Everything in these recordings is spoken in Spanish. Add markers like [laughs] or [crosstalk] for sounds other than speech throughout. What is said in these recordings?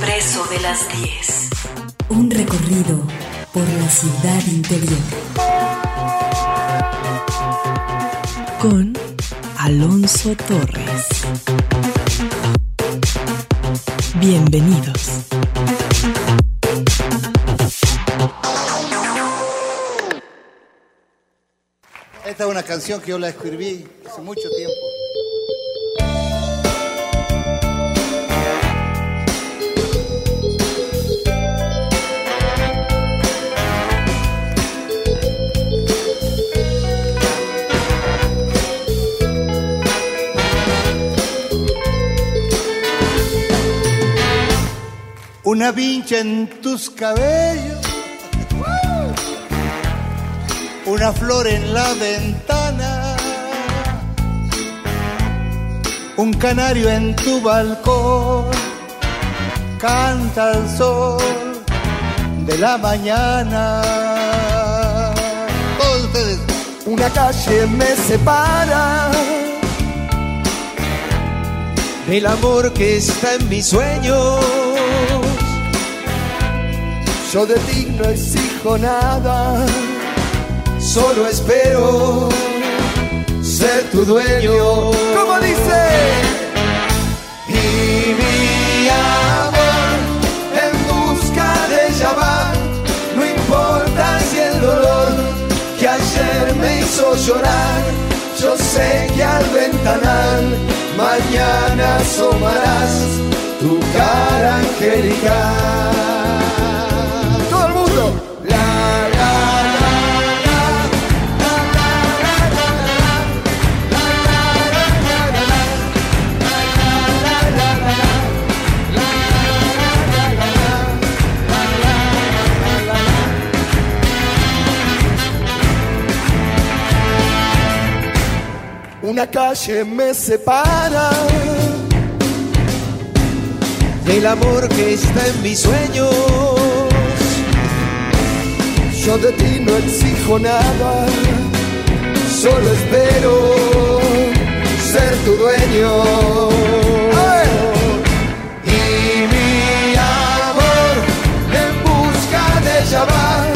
las 10. El expreso de las 10. Un recorrido por la ciudad interior. Con Alonso Torres. Bienvenidos. Esta es una canción que yo la escribí hace mucho tiempo. Una vincha en tus cabellos, una flor en la ventana, un canario en tu balcón, canta el sol de la mañana. Todos ustedes, Una calle me separa del amor que está en mis sueños. Yo de ti no exijo nada, solo espero ser tu dueño. ¿Cómo dice? Y mi amor en busca de ella va, no importa si el dolor que ayer me hizo llorar, yo sé que al ventanal mañana asomarás tu cara angelical. Una calle me separa del amor que está en mis sueños. Yo de ti no exijo nada, solo espero ser tu dueño. Y mi amor en busca de ella va,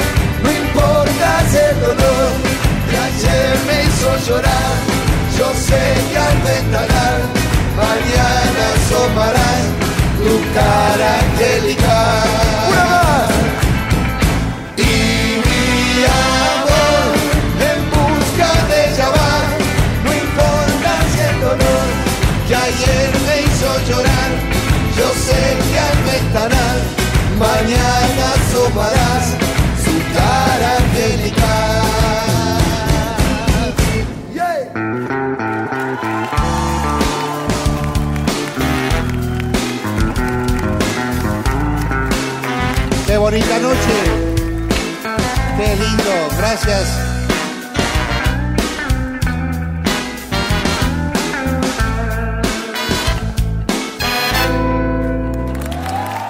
no importa si el dolor que ayer me hizo llorar. Yo sé que al ventanal mañana asomarás tu cara angelical. Y mi amor en busca de ella va, no importa si el dolor que ayer me hizo llorar. Yo sé que al ventanal mañana asomarás gracias.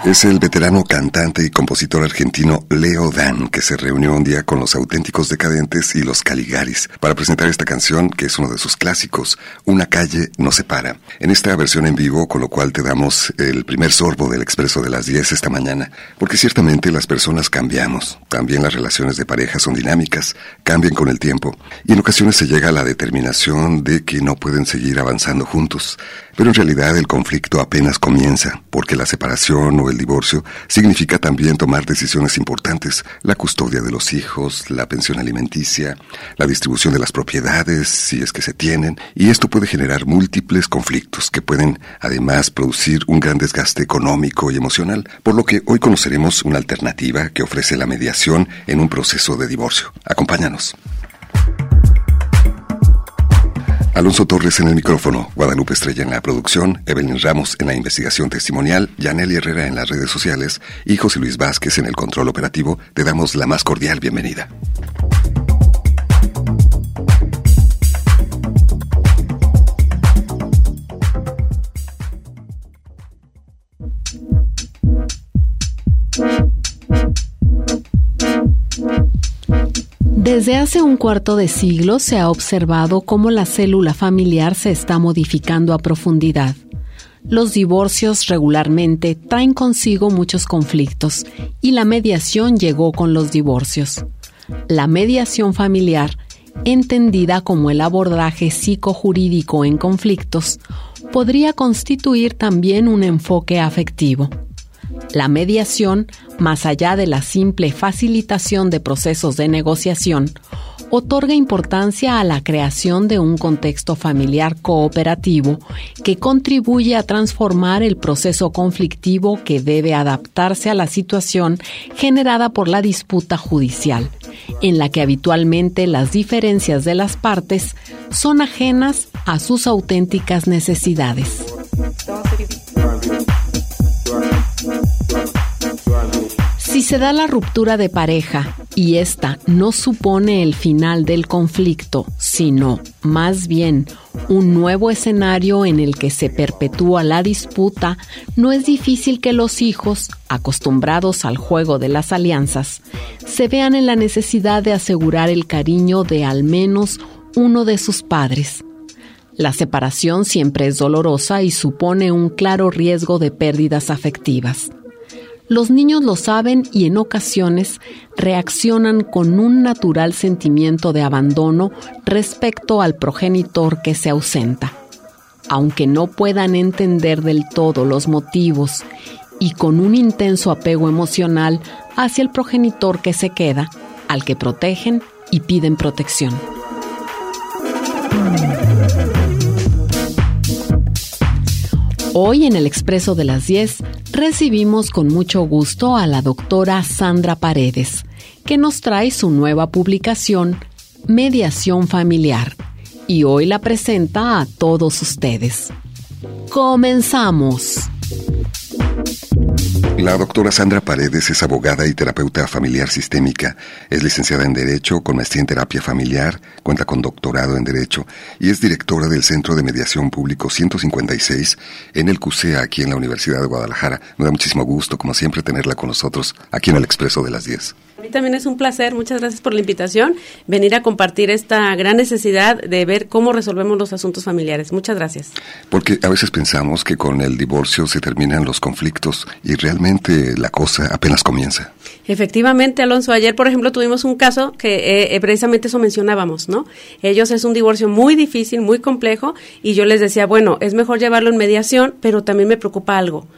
Es el veterano cantante y compositor argentino Leo Dan que se reunió un día con los auténticos decadentes y los Caligaris para presentar esta canción que es uno de sus clásicos, Una calle no se para. En esta versión en vivo, con lo cual te damos el primer sorbo del expreso de las 10 esta mañana, porque ciertamente las personas cambiamos, también las relaciones de pareja son dinámicas, cambian con el tiempo y en ocasiones se llega a la determinación de que no pueden seguir avanzando juntos. Pero en realidad el conflicto apenas comienza, porque la separación o el divorcio significa también tomar decisiones importantes, la custodia de los hijos, la pensión alimenticia, la distribución de las propiedades, si es que se tienen, y esto puede generar múltiples conflictos que pueden además producir un gran desgaste económico y emocional, por lo que hoy conoceremos una alternativa que ofrece la mediación en un proceso de divorcio. Acompáñanos. Alonso Torres en el micrófono, Guadalupe Estrella en la producción, Evelyn Ramos en la investigación testimonial, Yaneli Herrera en las redes sociales y José Luis Vázquez en el control operativo. Te damos la más cordial bienvenida. Desde hace un cuarto de siglo se ha observado cómo la célula familiar se está modificando a profundidad. los divorcios regularmente traen consigo muchos conflictos y la mediación llegó con los divorcios. La mediación familiar, entendida como el abordaje psicojurídico en conflictos, podría constituir también un enfoque afectivo. La mediación, más allá de la simple facilitación de procesos de negociación, otorga importancia a la creación de un contexto familiar cooperativo que contribuye a transformar el proceso conflictivo que debe adaptarse a la situación generada por la disputa judicial, en la que habitualmente las diferencias de las partes son ajenas a sus auténticas necesidades. Si se da la ruptura de pareja y esta no supone el final del conflicto, sino más bien un nuevo escenario en el que se perpetúa la disputa, no es difícil que los hijos, acostumbrados al juego de las alianzas, se vean en la necesidad de asegurar el cariño de al menos uno de sus padres. La separación siempre es dolorosa y supone un claro riesgo de pérdidas afectivas. Los niños lo saben y en ocasiones reaccionan con un natural sentimiento de abandono respecto al progenitor que se ausenta. Aunque no puedan entender del todo los motivos y con un intenso apego emocional hacia el progenitor que se queda, al que protegen y piden protección. Hoy en el Expreso de las 10 recibimos con mucho gusto a la doctora Sandra Paredes, que nos trae su nueva publicación Mediación Familiar, y hoy la presenta a todos ustedes. Comenzamos. La doctora Sandra Paredes es abogada y terapeuta familiar sistémica. Es licenciada en Derecho, con maestría en terapia familiar, cuenta con doctorado en Derecho y es directora del Centro de Mediación Público 156 en el CUSEA, aquí en la Universidad de Guadalajara. Me da muchísimo gusto, como siempre, tenerla con nosotros aquí en el Expreso de las 10. A mí también es un placer, muchas gracias por la invitación, venir a compartir esta gran necesidad de ver cómo resolvemos los asuntos familiares. Muchas gracias. Porque a veces pensamos que con el divorcio se terminan los conflictos y realmente la cosa apenas comienza. Efectivamente, Alonso, ayer por ejemplo tuvimos un caso que eh, precisamente eso mencionábamos, ¿no? Ellos es un divorcio muy difícil, muy complejo y yo les decía, bueno, es mejor llevarlo en mediación, pero también me preocupa algo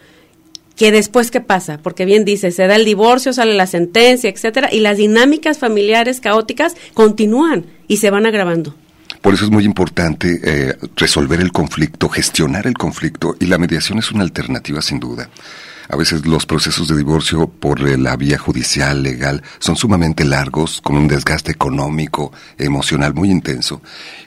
que después qué pasa, porque bien dice, se da el divorcio, sale la sentencia, etcétera, y las dinámicas familiares caóticas continúan y se van agravando. Por eso es muy importante eh, resolver el conflicto, gestionar el conflicto, y la mediación es una alternativa sin duda. A veces los procesos de divorcio por la vía judicial, legal, son sumamente largos, con un desgaste económico, emocional muy intenso,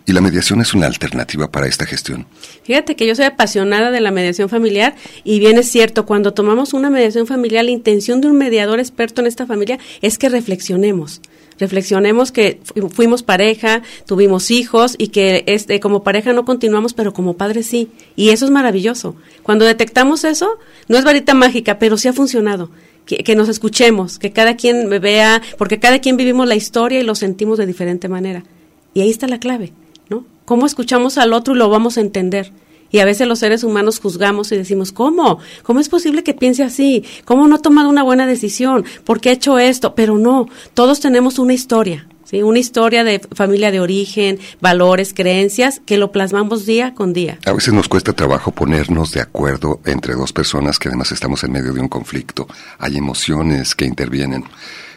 y la mediación es una alternativa para esta gestión. Fíjate que yo soy apasionada de la mediación familiar y bien es cierto, cuando tomamos una mediación familiar, la intención de un mediador experto en esta familia es que reflexionemos reflexionemos que fuimos pareja, tuvimos hijos y que este, como pareja no continuamos, pero como padres sí. Y eso es maravilloso. Cuando detectamos eso, no es varita mágica, pero sí ha funcionado. Que, nos escuchemos, que cada quien vea, porque cada quien vivimos la historia y lo sentimos de diferente manera. Y ahí está la clave, ¿no? ¿Cómo escuchamos al otro y lo vamos a entender? Y a veces los seres humanos juzgamos y decimos, ¿cómo? ¿Cómo es posible que piense así? ¿Cómo no ha tomado una buena decisión? ¿Por qué ha hecho esto? Pero no, todos tenemos una historia, ¿sí? Una historia de familia de origen, valores, creencias, que lo plasmamos día con día. A veces nos cuesta trabajo ponernos de acuerdo entre dos personas que además estamos en medio de un conflicto. Hay emociones que intervienen.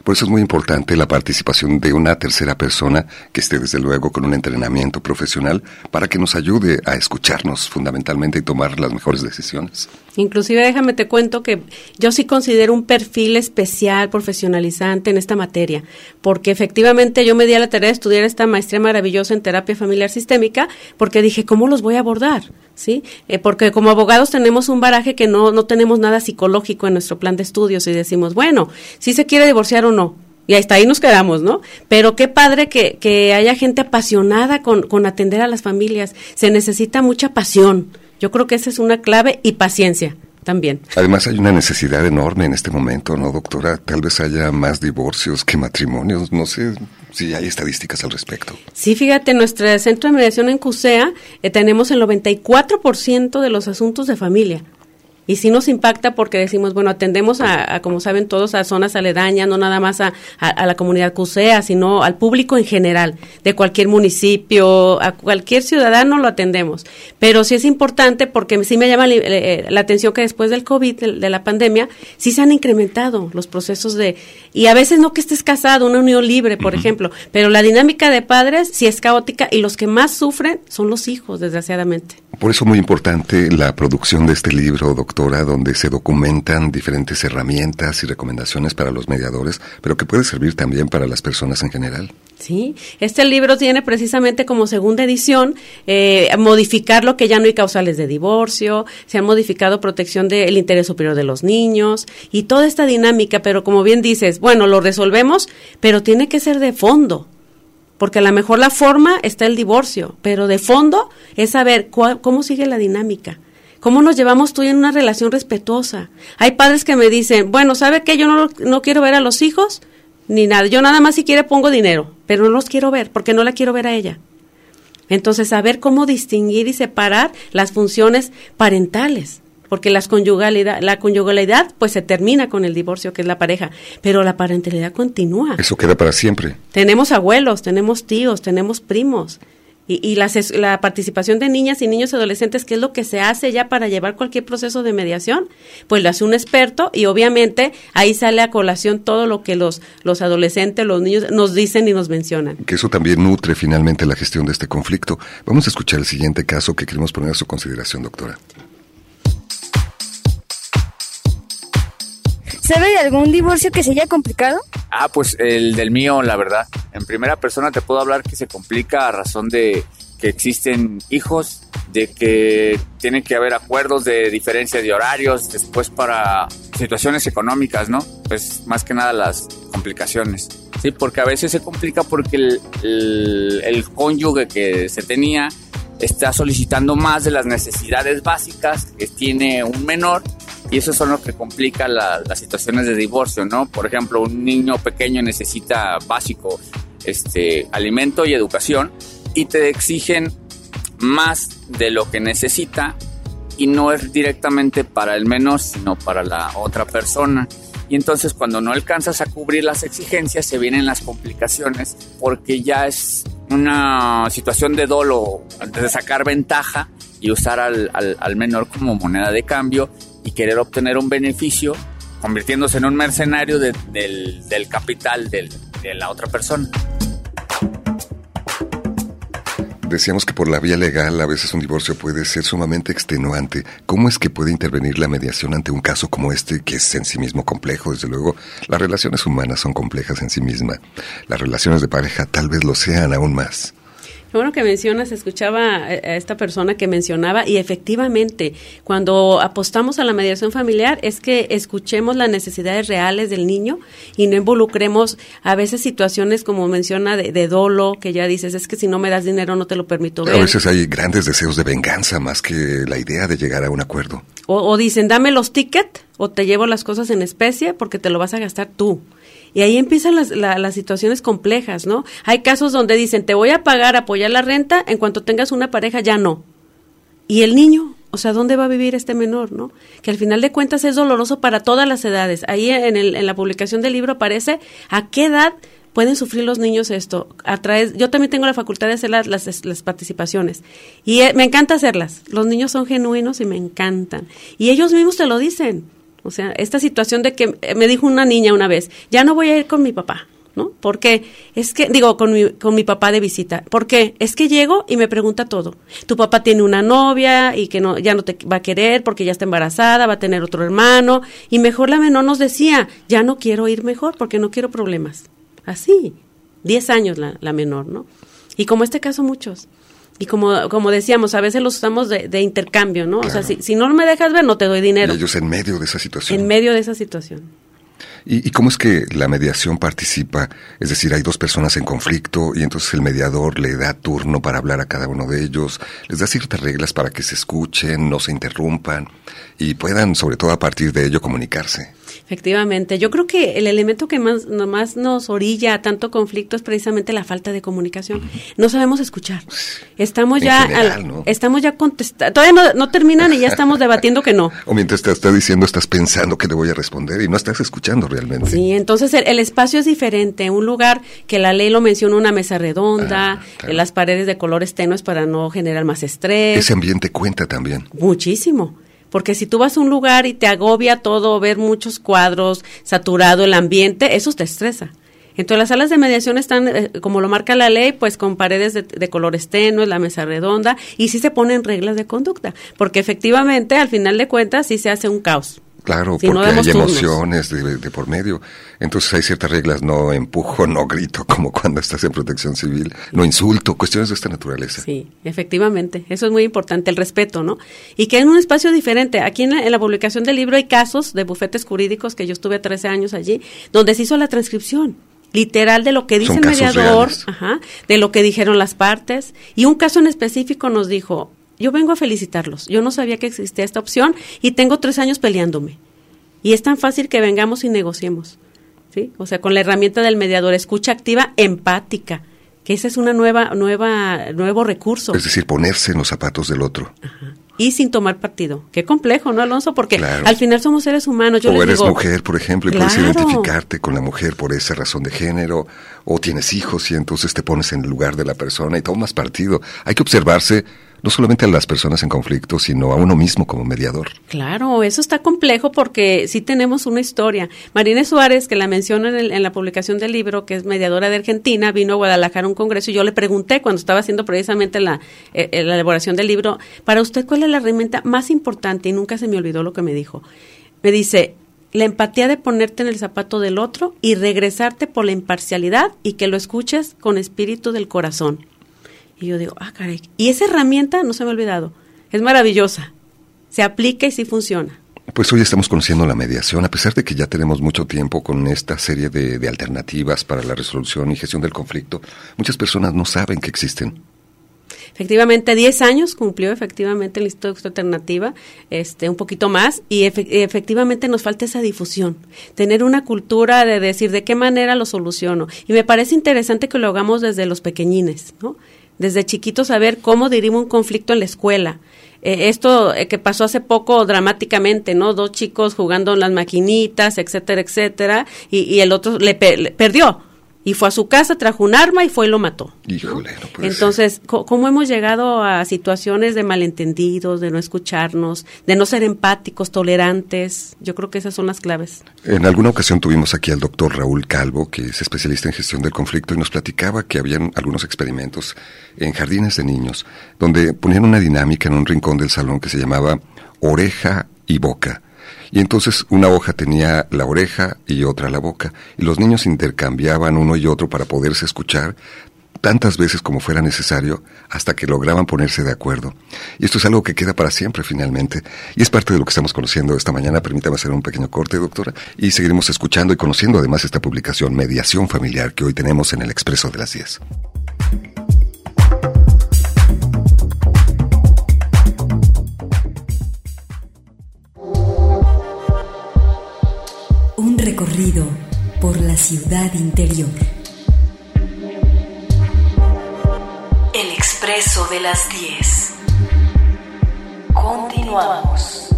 Por eso es muy importante la participación de una tercera persona que esté desde luego con un entrenamiento profesional para que nos ayude a escucharnos fundamentalmente y tomar las mejores decisiones. Inclusive déjame te cuento que yo sí considero un perfil especial, profesionalizante en esta materia, porque efectivamente yo me di a la tarea de estudiar esta maestría maravillosa en terapia familiar sistémica, porque dije, ¿cómo los voy a abordar? ¿Sí? Eh, porque como abogados tenemos un baraje que no, no tenemos nada psicológico en nuestro plan de estudios y decimos, bueno, si se quiere divorciar o no, y hasta ahí nos quedamos, ¿no? Pero qué padre que, que haya gente apasionada con, con atender a las familias. Se necesita mucha pasión. Yo creo que esa es una clave y paciencia también. Además hay una necesidad enorme en este momento, ¿no, doctora? Tal vez haya más divorcios que matrimonios, no sé si hay estadísticas al respecto. Sí, fíjate, en nuestro centro de mediación en CUSEA eh, tenemos el 94% de los asuntos de familia. Y sí nos impacta porque decimos, bueno, atendemos a, como saben todos, a zonas aledañas, no nada más a, a, la comunidad CUSEA, sino al público en general, de cualquier municipio, a cualquier ciudadano lo atendemos. Pero sí es importante porque sí me llama eh, la atención que después del COVID, de, la pandemia, sí se han incrementado los procesos de... Y a veces no que estés casado, una unión libre, por ejemplo, pero la dinámica de padres sí es caótica y los que más sufren son los hijos, desgraciadamente. Por eso muy importante la producción de este libro, donde se documentan diferentes herramientas y recomendaciones para los mediadores, pero que puede servir también para las personas en general. Sí, este libro tiene precisamente como segunda edición eh, modificar lo que ya no hay causales de divorcio, se ha modificado protección del interés superior de los niños y toda esta dinámica, pero como bien dices, bueno, lo resolvemos, pero tiene que ser de fondo porque a lo mejor la forma está el divorcio, pero de fondo es saber cómo sigue la dinámica. ¿Cómo nos llevamos tú en una relación respetuosa? Hay padres que me dicen, bueno, ¿sabe qué? Yo no, no quiero ver a los hijos ni nada. Yo nada más si quiere pongo dinero, pero no los quiero ver porque no la quiero ver a ella. Entonces, saber cómo distinguir y separar las funciones parentales porque las conyugalidad, la conyugalidad pues se termina con el divorcio, que es la pareja, pero la parentalidad continúa. Eso queda para siempre. Tenemos abuelos, tenemos tíos, tenemos primos. Y, la, la, participación de niñas y niños adolescentes, que es lo que se hace ya para llevar cualquier proceso de mediación, pues lo hace un experto y obviamente ahí sale a colación todo lo que los, los adolescentes, los niños nos dicen y nos mencionan. Que eso también nutre finalmente la gestión de este conflicto. Vamos a escuchar el siguiente caso que queremos poner a su consideración, doctora. ¿Sabe de algún divorcio que se haya complicado? Ah, pues el del mío, la verdad. En primera persona te puedo hablar que se complica a razón de que existen hijos, de que tiene que haber acuerdos de diferencia de horarios, después para situaciones económicas, ¿no? Pues más que nada las complicaciones. Sí, porque a veces se complica porque el, el cónyuge que se tenía está solicitando más de las necesidades básicas que tiene un menor y eso son lo que complica las situaciones de divorcio, ¿no? Por ejemplo, un niño pequeño necesita básico este, alimento y educación y te exigen más de lo que necesita y no es directamente para el menor, sino para la otra persona. Y entonces cuando no alcanzas a cubrir las exigencias se vienen las complicaciones porque ya es una situación de dolo, de sacar ventaja y usar al menor como moneda de cambio y querer obtener un beneficio, convirtiéndose en un mercenario del, del, capital de la otra persona. Decíamos que por la vía legal a veces un divorcio puede ser sumamente extenuante. ¿Cómo es que puede intervenir la mediación ante un caso como este, que es en sí mismo complejo? Desde luego, las relaciones humanas son complejas en sí mismas. Las relaciones de pareja tal vez lo sean aún más. Bueno que mencionas, escuchaba a esta persona que mencionaba y efectivamente, cuando apostamos a la mediación familiar es que escuchemos las necesidades reales del niño y no involucremos a veces situaciones como menciona de, dolo, que ya dices, es que si no me das dinero no te lo permito ver. A veces hay grandes deseos de venganza más que la idea de llegar a un acuerdo. O, o dicen, dame los tickets o te llevo las cosas en especie porque te lo vas a gastar tú. Y ahí empiezan las, las situaciones complejas, ¿no? Hay casos donde dicen, te voy a pagar, apoyar la renta, en cuanto tengas una pareja, ya no. Y el niño, o sea, ¿dónde va a vivir este menor, no? Que al final de cuentas es doloroso para todas las edades. Ahí en, el, en la publicación del libro aparece a qué edad pueden sufrir los niños esto. A través, yo también tengo la facultad de hacer las, las, las participaciones y eh, me encanta hacerlas. Los niños son genuinos y me encantan. Y ellos mismos te lo dicen. O sea, esta situación de que me dijo una niña una vez, ya no voy a ir con mi papá, ¿no? Porque es que, digo, con mi, con mi papá de visita. porque Es que llego y me pregunta todo. Tu papá tiene una novia y que no, ya no te va a querer porque ya está embarazada, va a tener otro hermano. Y mejor la menor nos decía, ya no quiero ir mejor porque no quiero problemas. Así, diez años la, la menor, ¿no? Y como este caso muchos. Y como, como decíamos, a veces los usamos de, intercambio, ¿no? O sea, si, si, no me dejas ver, no te doy dinero. Y ellos en medio de esa situación. En medio de esa situación. ¿Y, ¿Y, cómo es que la mediación participa? Es decir, hay dos personas en conflicto y entonces el mediador le da turno para hablar a cada uno de ellos, les da ciertas reglas para que se escuchen, no se interrumpan y puedan, sobre todo a partir de ello, comunicarse. Efectivamente, yo creo que el elemento que más, más nos orilla a tanto conflicto es precisamente la falta de comunicación. No sabemos escuchar. Estamos ya, estamos ya contestando, todavía no, no, terminan y ya estamos [laughs] debatiendo que no. O mientras te está diciendo, estás pensando que le voy a responder y no estás escuchando realmente. Sí, entonces el, espacio es diferente. Un lugar que la ley lo menciona, una mesa redonda, ah, las paredes de colores tenues para no generar más estrés. Ese ambiente cuenta también. Muchísimo. Porque si tú vas a un lugar y te agobia todo, ver muchos cuadros, saturado el ambiente, eso te estresa. Entonces las salas de mediación están, eh, como lo marca la ley, pues con paredes de, de, colores tenues, la mesa redonda, y sí se ponen reglas de conducta, porque efectivamente al final de cuentas sí se hace un caos. Claro, porque hay emociones de, por medio. Entonces hay ciertas reglas, no empujo, [laughs] no grito, como cuando estás en protección civil, no insulto, cuestiones de esta naturaleza. Sí, efectivamente, eso es muy importante, el respeto, ¿no? Y que en un espacio diferente, aquí en la, publicación del libro hay casos de bufetes jurídicos, que yo estuve 13 años allí, donde se hizo la transcripción literal de lo que dice el mediador, ajá, de lo que dijeron las partes, y un caso en específico nos dijo, yo vengo a felicitarlos. Yo no sabía que existía esta opción y tengo tres años peleándome. Y es tan fácil que vengamos y negociemos. ¿sí? O sea, con la herramienta del mediador, escucha activa empática, que esa es una nueva, nueva, nuevo recurso. Es decir, ponerse en los zapatos del otro. Y sin tomar partido. Qué complejo, ¿no, Alonso? Porque al final somos seres humanos. Yo o eres mujer, por ejemplo, y puedes identificarte con la mujer por esa razón de género, o tienes hijos y entonces te pones en el lugar de la persona y tomas partido. Hay que observarse no solamente a las personas en conflicto, sino a uno mismo como mediador. Claro, eso está complejo porque sí tenemos una historia. Marina Suárez, que la menciona en, la publicación del libro, que es mediadora de Argentina, vino a Guadalajara a un congreso y yo le pregunté cuando estaba haciendo precisamente eh, eh, la elaboración del libro, para usted, ¿cuál es la herramienta más importante? Y nunca se me olvidó lo que me dijo. Me dice, la empatía de ponerte en el zapato del otro y regresarte por la imparcialidad y que lo escuches con espíritu del corazón. Y yo digo, ah, caray. Y esa herramienta, no se me ha olvidado, es maravillosa. Se aplica y sí funciona. Pues hoy estamos conociendo la mediación, a pesar de que ya tenemos mucho tiempo con esta serie de, alternativas para la resolución y gestión del conflicto, muchas personas no saben que existen. Efectivamente, 10 años cumplió efectivamente el Instituto Alternativa, este, un poquito más, y efectivamente nos falta esa difusión, tener una cultura de decir de qué manera lo soluciono. Y me parece interesante que lo hagamos desde los pequeñines, ¿no? Desde chiquitos saber cómo dirimo un conflicto en la escuela. Eh, esto eh, que pasó hace poco dramáticamente, ¿no? Dos chicos jugando en las maquinitas, etcétera, etcétera, y, el otro le perdió y fue a su casa, trajo un arma y fue y lo mató. Híjole, Entonces, ¿cómo hemos llegado a situaciones de malentendidos, de no escucharnos, de no ser empáticos, tolerantes? Yo creo que esas son las claves. En alguna ocasión tuvimos aquí al doctor Raúl Calvo, que es especialista en gestión del conflicto, y nos platicaba que habían algunos experimentos en jardines de niños, donde ponían una dinámica en un rincón del salón que se llamaba oreja y boca y entonces una hoja tenía la oreja y otra la boca, y los niños intercambiaban uno y otro para poderse escuchar tantas veces como fuera necesario hasta que lograban ponerse de acuerdo. Y esto es algo que queda para siempre finalmente. Y es parte de lo que estamos conociendo esta mañana. Permítame hacer un pequeño corte, doctora. Y seguiremos escuchando y conociendo además esta publicación Mediación Familiar que hoy tenemos en el Expreso de las 10. Recorrido por la ciudad interior. El expreso de las 10. Continuamos.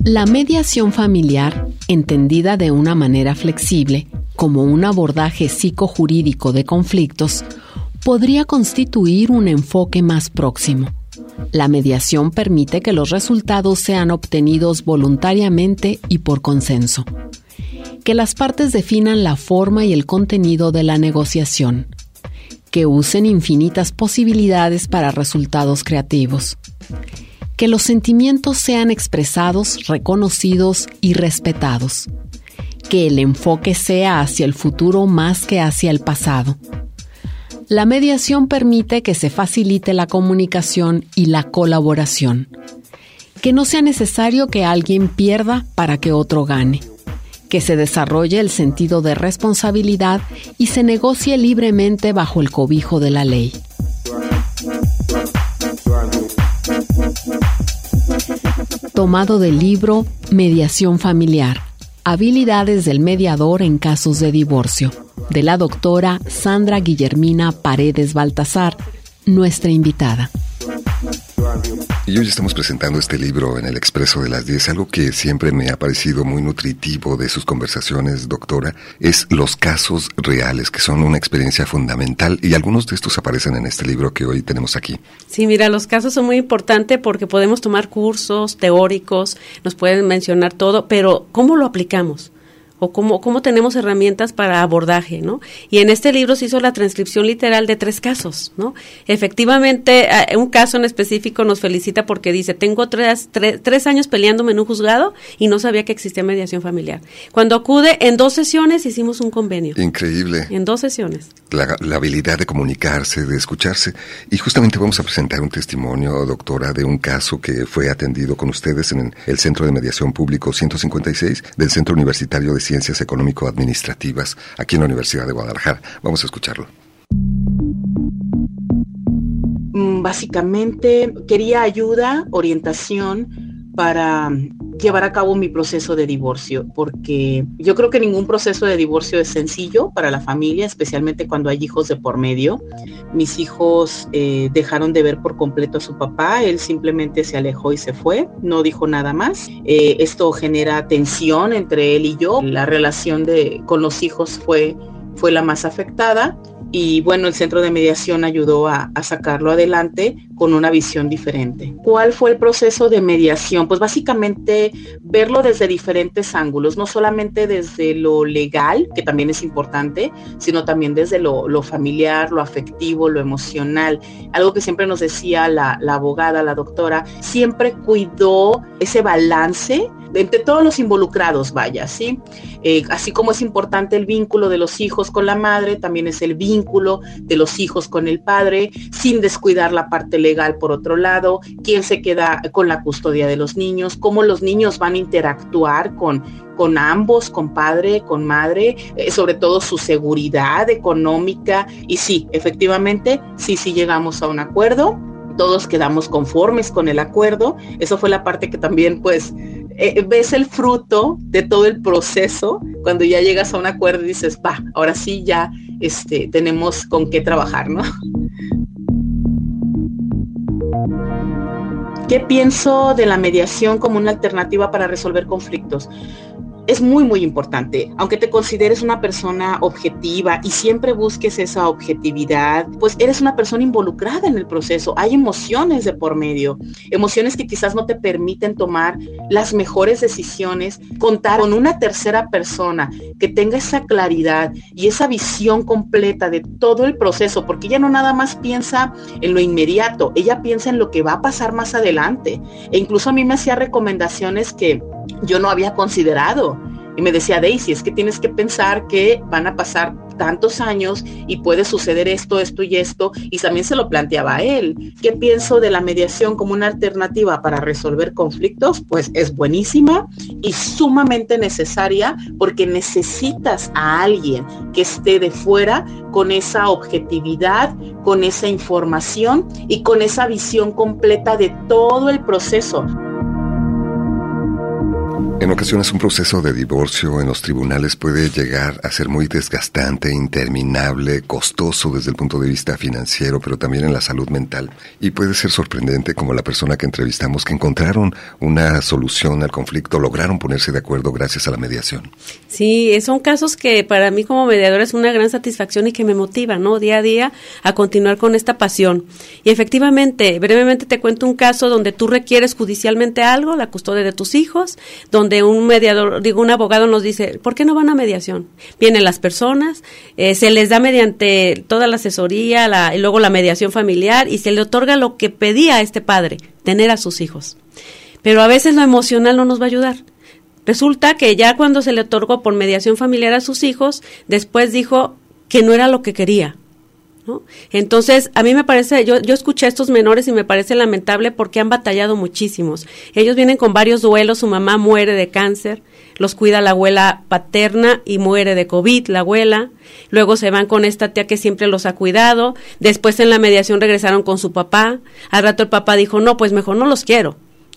La mediación familiar, entendida de una manera flexible, como un abordaje psicojurídico de conflictos, podría constituir un enfoque más próximo. La mediación permite que los resultados sean obtenidos voluntariamente y por consenso. Que las partes definan la forma y el contenido de la negociación. Que usen infinitas posibilidades para resultados creativos. Que los sentimientos sean expresados, reconocidos y respetados. Que el enfoque sea hacia el futuro más que hacia el pasado La mediación permite que se facilite la comunicación y la colaboración, que no sea necesario que alguien pierda para que otro gane, que se desarrolle el sentido de responsabilidad y se negocie libremente bajo el cobijo de la ley. Tomado del libro Mediación familiar. Habilidades del mediador en casos de divorcio, de la doctora Sandra Guillermina Paredes Baltasar, nuestra invitada. Y hoy estamos presentando este libro en el Expreso de las 10. Algo que siempre me ha parecido muy nutritivo de sus conversaciones, doctora, es los casos reales, que son una experiencia fundamental y algunos de estos aparecen en este libro que hoy tenemos aquí. Sí, mira, los casos son muy importantes porque podemos tomar cursos teóricos, nos pueden mencionar todo, pero ¿cómo lo aplicamos? O cómo, cómo tenemos herramientas para abordaje, ¿no? Y en este libro se hizo la transcripción literal de tres casos, ¿no? Efectivamente, un caso en específico nos felicita porque dice, tengo tres, tres, años peleándome en un juzgado y no sabía que existía mediación familiar. Cuando acude, en dos sesiones hicimos un convenio. Increíble. En dos sesiones. La, la habilidad de comunicarse, de escucharse. Y justamente vamos a presentar un testimonio, doctora, de un caso que fue atendido con ustedes en el Centro de Mediación Público 156 del Centro Universitario de Ciencias Económico-Administrativas aquí en la Universidad de Guadalajara. Vamos a escucharlo. Mm, básicamente quería ayuda, orientación para llevar a cabo mi proceso de divorcio, porque yo creo que ningún proceso de divorcio es sencillo para la familia, especialmente cuando hay hijos de por medio. Mis hijos eh, dejaron de ver por completo a su papá, él simplemente se alejó y se fue, no dijo nada más. Eh, esto genera tensión entre él y yo, la relación de, con los hijos fue, fue la más afectada y bueno, el centro de mediación ayudó a, sacarlo adelante con una visión diferente. ¿Cuál fue el proceso de mediación? Pues básicamente verlo desde diferentes ángulos, no solamente desde lo legal, que también es importante, sino también desde lo, familiar, lo afectivo, lo emocional. Algo que siempre nos decía la, abogada, la doctora, siempre cuidó ese balance entre todos los involucrados, vaya, ¿sí? Eh, así como es importante el vínculo de los hijos con la madre, también es el vínculo de los hijos con el padre, sin descuidar la parte legal por otro lado, quién se queda con la custodia de los niños, cómo los niños van a interactuar con, con ambos, con padre, con madre, eh, sobre todo su seguridad económica. Y sí, efectivamente, sí, sí llegamos a un acuerdo todos quedamos conformes con el acuerdo. Eso fue la parte que también pues eh, ves el fruto de todo el proceso cuando ya llegas a un acuerdo y dices, va, ahora sí ya este, tenemos con qué trabajar, ¿no? ¿Qué pienso de la mediación como una alternativa para resolver conflictos? Es muy, muy importante. Aunque te consideres una persona objetiva y siempre busques esa objetividad, pues eres una persona involucrada en el proceso. Hay emociones de por medio, emociones que quizás no te permiten tomar las mejores decisiones. Contar con una tercera persona que tenga esa claridad y esa visión completa de todo el proceso, porque ella no nada más piensa en lo inmediato, ella piensa en lo que va a pasar más adelante. E incluso a mí me hacía recomendaciones que yo no había considerado. Y me decía, Daisy, es que tienes que pensar que van a pasar tantos años y puede suceder esto, esto y esto. Y también se lo planteaba a él. ¿Qué pienso de la mediación como una alternativa para resolver conflictos? Pues es buenísima y sumamente necesaria porque necesitas a alguien que esté de fuera con esa objetividad, con esa información y con esa visión completa de todo el proceso. En ocasiones un proceso de divorcio en los tribunales puede llegar a ser muy desgastante, interminable, costoso desde el punto de vista financiero, pero también en la salud mental. Y puede ser sorprendente como la persona que entrevistamos que encontraron una solución al conflicto, lograron ponerse de acuerdo gracias a la mediación. Sí, son casos que para mí como mediadora es una gran satisfacción y que me motiva, ¿no? Día a día a continuar con esta pasión. Y efectivamente, brevemente te cuento un caso donde tú requieres judicialmente algo, la custodia de tus hijos, donde un mediador, digo, un abogado nos dice, ¿por qué no van a mediación? Vienen las personas, eh, se les da mediante toda la asesoría la, y luego la mediación familiar y se le otorga lo que pedía este padre, tener a sus hijos. Pero a veces lo emocional no nos va a ayudar. Resulta que ya cuando se le otorgó por mediación familiar a sus hijos, después dijo que no era lo que quería ¿no? Entonces, a mí me parece, yo, yo escuché a estos menores y me parece lamentable porque han batallado muchísimos. Ellos vienen con varios duelos, su mamá muere de cáncer, los cuida la abuela paterna y muere de COVID, la abuela. Luego se van con esta tía que siempre los ha cuidado. Después en la mediación regresaron con su papá. Al rato el papá dijo, no, pues mejor no los quiero.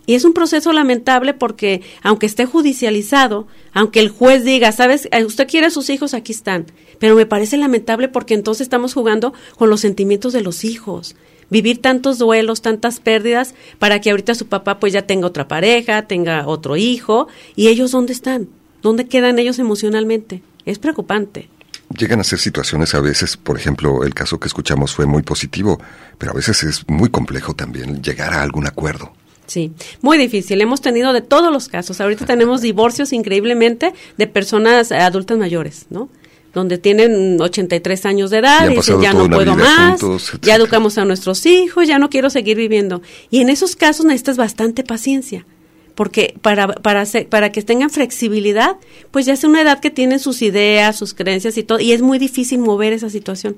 Y es un proceso lamentable porque, aunque esté judicializado, aunque el juez diga, sabes, Eh, usted quiere a sus hijos, aquí están. Pero me parece lamentable porque entonces estamos jugando con los sentimientos de los hijos. Vivir tantos duelos, tantas pérdidas, para que ahorita su papá pues ya tenga otra pareja, tenga otro hijo, y ellos dónde están, dónde quedan ellos emocionalmente. Es preocupante. Llegan a ser situaciones a veces, por ejemplo, el caso que escuchamos fue muy positivo, pero a veces es muy complejo también llegar a algún acuerdo. Sí, muy difícil. Hemos tenido de todos los casos. Ahorita tenemos divorcios increíblemente de personas eh, adultas mayores, ¿no? Donde tienen 83 años de edad y dicen, ya no puedo más, juntos, ya educamos a nuestros hijos, ya no quiero seguir viviendo. Y en esos casos necesitas bastante paciencia. Porque para, para, hacer- para que tengan flexibilidad, pues ya es una edad que tienen sus ideas, sus creencias y todo, y es muy difícil mover esa situación.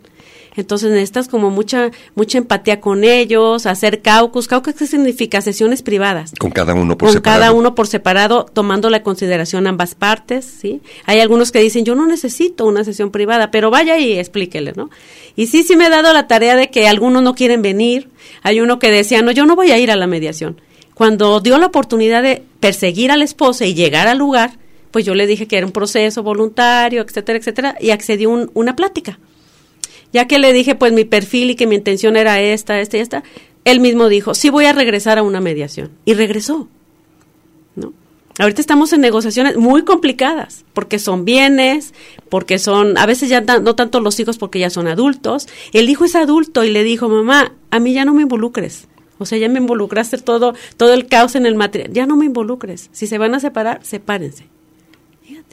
Entonces necesitas como mucha mucha empatía con ellos, hacer caucus. Caucus, ¿qué significa? Sesiones privadas Con cada uno por con separado. cada uno por separado, tomando la consideración ambas partes, ¿sí? Hay algunos que dicen, yo no necesito una sesión privada, pero vaya y explíquele, ¿no? Y sí, sí me he dado la tarea de que algunos no quieren venir. Hay uno que decía, no, yo no voy a ir a la mediación. Cuando dio la oportunidad de perseguir a la esposa y llegar al lugar, pues yo le dije que era un proceso voluntario, etcétera, etcétera, y accedió un- una plática. Ya que le dije, pues mi perfil y que mi intención era esta, esta y esta, él mismo dijo, sí voy a regresar a una mediación. Y regresó. ¿no? Ahorita estamos en negociaciones muy complicadas, porque son bienes, porque son, a veces ya no tanto los hijos porque ya son adultos. El hijo es adulto y le dijo, mamá, a mí ya no me involucres. O sea, ya me involucraste todo, todo el caos en el material. Ya no me involucres. Si se van a separar, sepárense.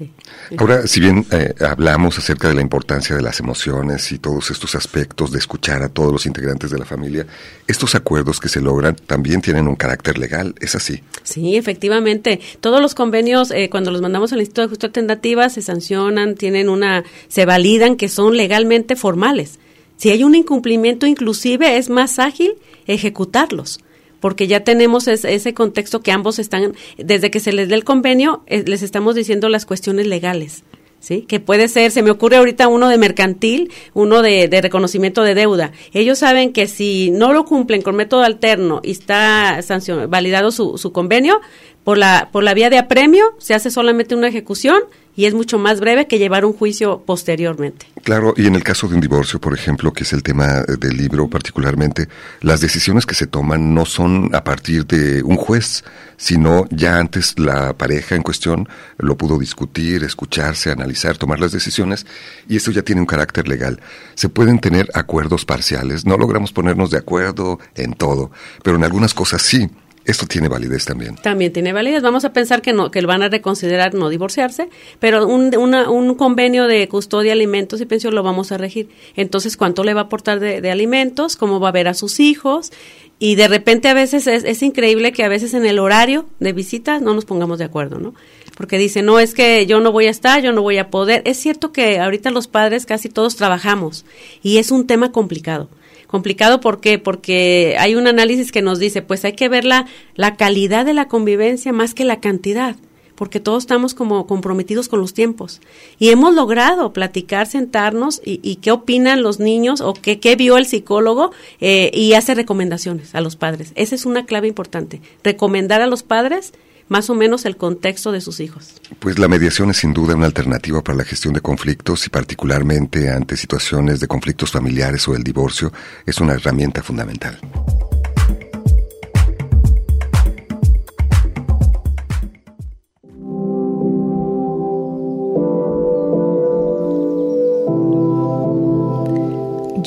Fíjate. Ahora, si bien eh, hablamos acerca de la importancia de las emociones y todos estos aspectos de escuchar a todos los integrantes de la familia, estos acuerdos que se logran también tienen un carácter legal, ¿es así? Sí, efectivamente. Todos los convenios, eh, cuando los mandamos al Instituto de Justicia Tentativa, se sancionan, tienen una, se validan que son legalmente formales. Si hay un incumplimiento, inclusive es más ágil ejecutarlos, porque ya tenemos es- ese contexto que ambos están, desde que se les dé el convenio, eh, les estamos diciendo las cuestiones legales. ¿Sí? Que puede ser, se me ocurre ahorita uno de mercantil, uno de, reconocimiento de deuda. Ellos saben que si no lo cumplen con método alterno y está validado su, su convenio, por la, por la vía de apremio se hace solamente una ejecución y es mucho más breve que llevar un juicio posteriormente. Claro, y en el caso de un divorcio, por ejemplo, que es el tema del libro particularmente, las decisiones que se toman no son a partir de un juez, sino ya antes la pareja en cuestión lo pudo discutir, escucharse, analizar, tomar las decisiones, y eso ya tiene un carácter legal. Se pueden tener acuerdos parciales, no logramos ponernos de acuerdo en todo, pero en algunas cosas sí. Esto tiene validez también. También tiene validez. Vamos a pensar que no, que van a reconsiderar no divorciarse, pero un, una- un convenio de custodia, alimentos y pensión lo vamos a regir. Entonces, ¿cuánto le va a aportar de, de alimentos? ¿Cómo va a ver a sus hijos? Y de repente a veces es, es increíble que a veces en el horario de visitas no nos pongamos de acuerdo, ¿no? Porque dicen, no, es que yo no voy a estar, yo no voy a poder. Es cierto que ahorita los padres casi todos trabajamos y es un tema complicado. Complicado ¿por qué? porque hay un análisis que nos dice, pues hay que ver la, la calidad de la convivencia más que la cantidad, porque todos estamos como comprometidos con los tiempos. Y hemos logrado platicar, sentarnos y, y qué opinan los niños o qué, qué vio el psicólogo eh, y hace recomendaciones a los padres. Esa es una clave importante, recomendar a los padres más o menos el contexto de sus hijos. Pues la mediación es sin duda una alternativa para la gestión de conflictos y particularmente ante situaciones de conflictos familiares o el divorcio es una herramienta fundamental.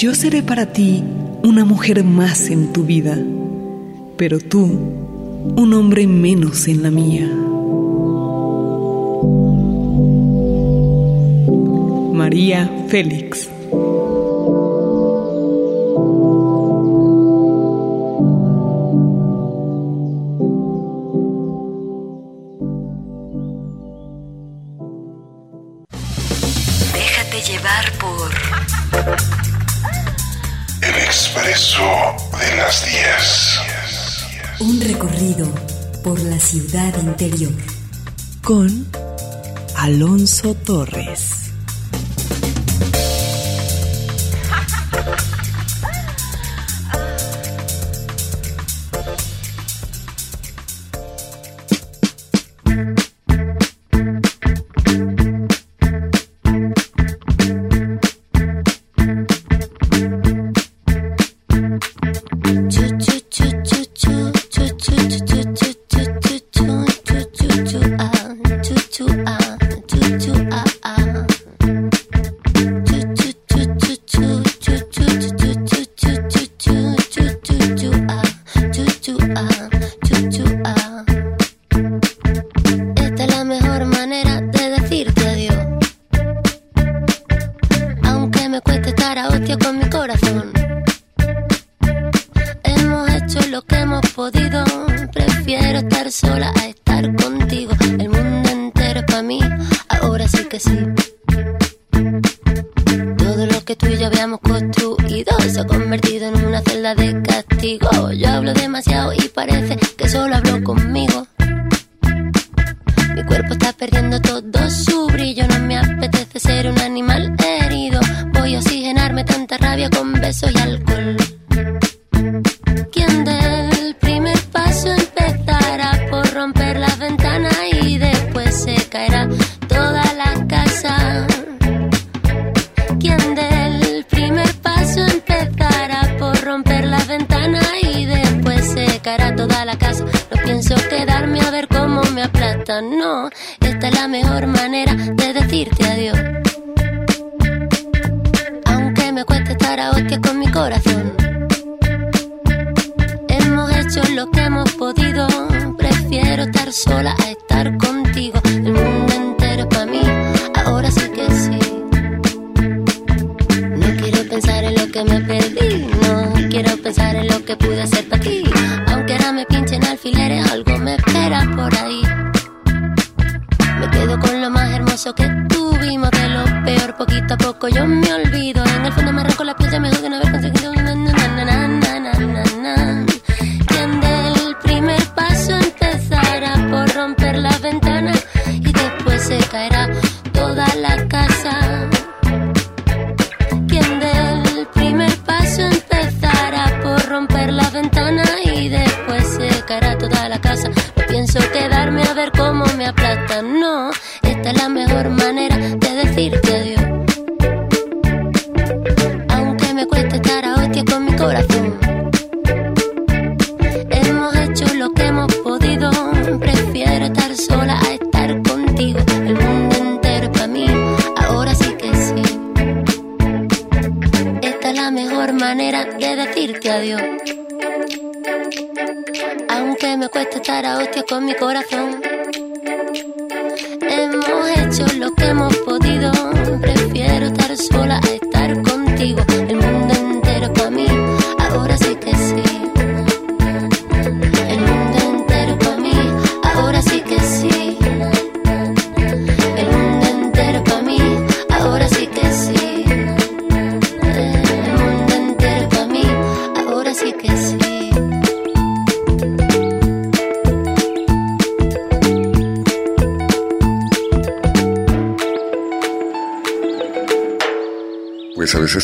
Yo seré para ti una mujer más en tu vida, pero tú un hombre menos en la mía. María Félix. Torres.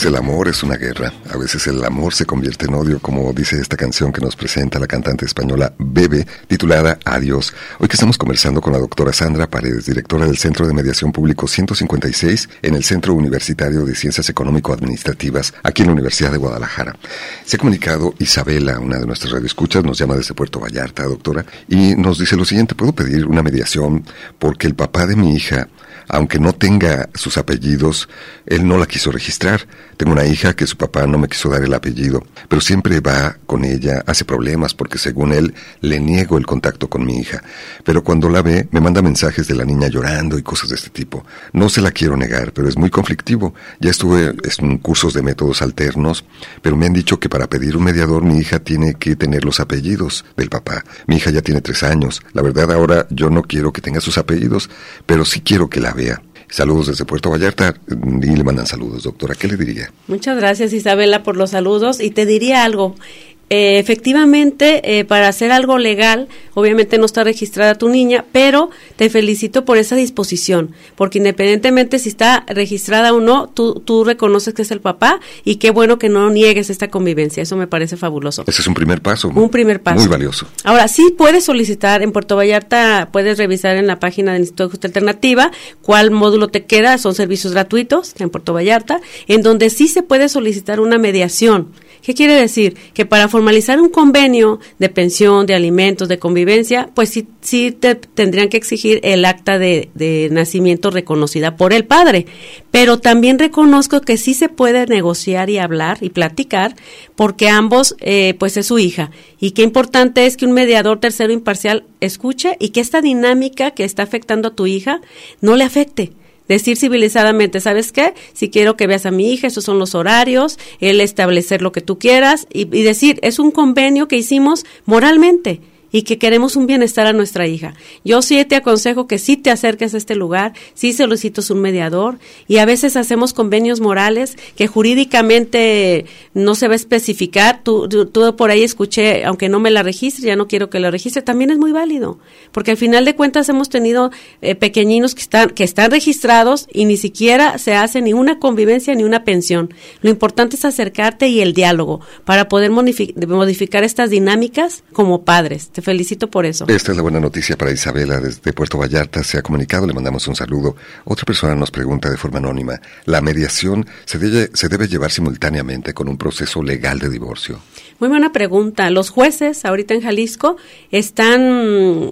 El amor es una guerra, a veces el amor se convierte en odio, como dice esta canción que nos presenta la cantante española Bebe, titulada Adiós. Hoy que estamos conversando con la doctora Sandra Paredes, directora del Centro de Mediación Público 156 en el Centro Universitario de Ciencias Económico-Administrativas, aquí en la Universidad de Guadalajara. Se ha comunicado Isabela, una de nuestras radioescuchas, nos llama desde Puerto Vallarta, doctora, y nos dice lo siguiente, ¿puedo pedir una mediación porque el papá de mi hija aunque no tenga sus apellidos, él no la quiso registrar. Tengo una hija que su papá no me quiso dar el apellido, pero siempre va con ella, hace problemas porque según él le niego el contacto con mi hija. Pero cuando la ve, me manda mensajes de la niña llorando y cosas de este tipo. No se la quiero negar, pero es muy conflictivo. Ya estuve en cursos de métodos alternos, pero me han dicho que para pedir un mediador mi hija tiene que tener los apellidos del papá. Mi hija ya tiene tres años. La verdad ahora yo no quiero que tenga sus apellidos, pero sí quiero que la Saludos desde Puerto Vallarta y le mandan saludos, doctora. ¿Qué le diría? Muchas gracias Isabela por los saludos y te diría algo. Eh, efectivamente, eh, para hacer algo legal, obviamente no está registrada tu niña, pero te felicito por esa disposición, porque independientemente si está registrada o no, tú, tú reconoces que es el papá y qué bueno que no niegues esta convivencia, eso me parece fabuloso. Ese es un primer paso. Un primer paso. Muy valioso. Ahora, sí puedes solicitar en Puerto Vallarta, puedes revisar en la página del Instituto de Justicia Alternativa cuál módulo te queda, son servicios gratuitos en Puerto Vallarta, en donde sí se puede solicitar una mediación ¿Qué quiere decir? Que para formalizar un convenio de pensión, de alimentos, de convivencia, pues sí, sí te tendrían que exigir el acta de, nacimiento reconocida por el padre. Pero también reconozco que sí se puede negociar y hablar y platicar porque ambos, eh, pues es su hija. Y qué importante es que un mediador tercero imparcial escuche y que esta dinámica que está afectando a tu hija no le afecte decir civilizadamente, ¿sabes qué? Si quiero que veas a mi hija, esos son los horarios, él establecer lo que tú quieras y, y decir, es un convenio que hicimos moralmente y que queremos un bienestar a nuestra hija. Yo sí te aconsejo que sí te acerques a este lugar, sí solicitas un mediador y a veces hacemos convenios morales que jurídicamente no se va a especificar. Tú, tú, por ahí escuché, aunque no me la registre, ya no quiero que la registre, también es muy válido, porque al final de cuentas hemos tenido eh, pequeñinos que están, que están registrados y ni siquiera se hace ni una convivencia ni una pensión. Lo importante es acercarte y el diálogo para poder modificar estas dinámicas como padres te felicito por eso. Esta es la buena noticia para Isabela desde Puerto Vallarta. Se ha comunicado, le mandamos un saludo. Otra persona nos pregunta de forma anónima, ¿la mediación se debe, se debe llevar simultáneamente con un proceso legal de divorcio? Muy buena pregunta. Los jueces ahorita en Jalisco están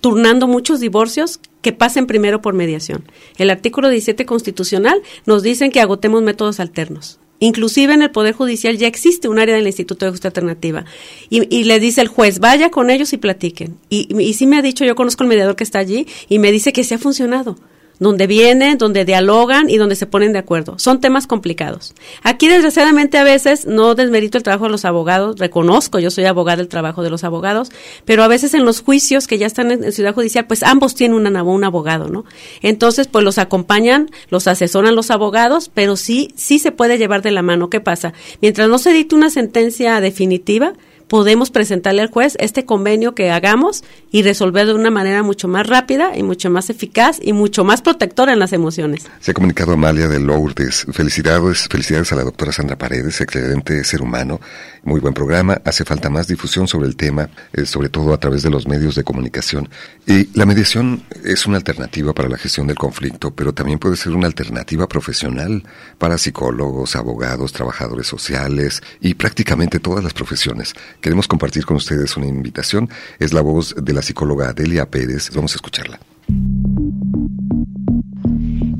turnando muchos divorcios que pasen primero por mediación. El artículo 17 constitucional nos dicen que agotemos métodos alternos. Inclusive en el Poder Judicial ya existe un área del Instituto de Justicia Alternativa. Y, le dice el juez, vaya con ellos y platiquen. Y, y sí me ha dicho, yo conozco el mediador que está allí, y me dice que sí ha funcionado donde vienen, donde dialogan y donde se ponen de acuerdo. Son temas complicados. Aquí, desgraciadamente, a veces no desmerito el trabajo de los abogados, reconozco, yo soy abogada del trabajo de los abogados, pero a veces en los juicios que ya están en, Ciudad Judicial, pues ambos tienen un abogado, ¿no? Entonces, pues los acompañan, los asesoran los abogados, pero sí, sí se puede llevar de la mano. ¿Qué pasa? Mientras no se dicte una sentencia definitiva, podemos presentarle al juez este convenio que hagamos y resolver de una manera mucho más rápida y mucho más eficaz y mucho más protectora en las emociones. Se ha comunicado Amalia de Lourdes. Felicidades, felicidades a la doctora Sandra Paredes, excelente ser humano, muy buen programa. Hace falta más difusión sobre el tema, eh, sobre todo a través de los medios de comunicación. Y la mediación es una alternativa para la gestión del conflicto, pero también puede ser una alternativa profesional para psicólogos, abogados, trabajadores sociales y prácticamente todas las profesiones. Queremos compartir con ustedes una invitación. Es la voz de la psicóloga Delia Pérez. Vamos a escucharla.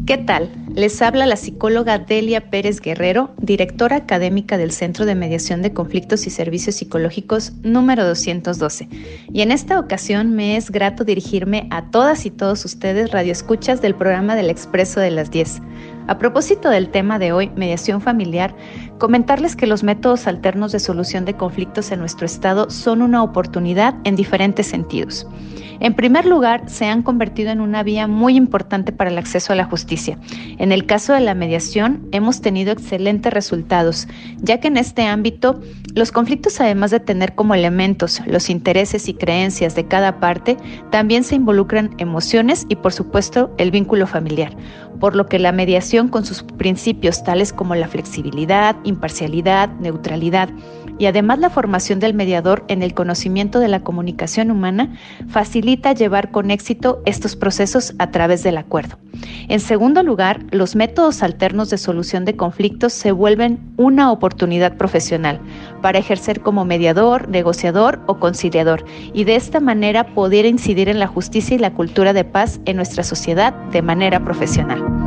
¿Qué tal? Les habla la psicóloga Delia Pérez Guerrero, directora académica del Centro de Mediación de Conflictos y Servicios Psicológicos número 212. Y en esta ocasión me es grato dirigirme a todas y todos ustedes radioescuchas del programa del Expreso de las 10. A propósito del tema de hoy, mediación familiar, comentarles que los métodos alternos de solución de conflictos en nuestro estado son una oportunidad en diferentes sentidos. En primer lugar, se han convertido en una vía muy importante para el acceso a la justicia. En el caso de la mediación, hemos tenido excelentes resultados, ya que en este ámbito, los conflictos, además de tener como elementos los intereses y creencias de cada parte, también se involucran emociones y, por supuesto, el vínculo familiar, por lo que la mediación con sus principios tales como la flexibilidad, imparcialidad, neutralidad, y además la formación del mediador en el conocimiento de la comunicación humana facilita llevar con éxito estos procesos a través del acuerdo. En segundo lugar, los métodos alternos de solución de conflictos se vuelven una oportunidad profesional para ejercer como mediador, negociador o conciliador y de esta manera poder incidir en la justicia y la cultura de paz en nuestra sociedad de manera profesional.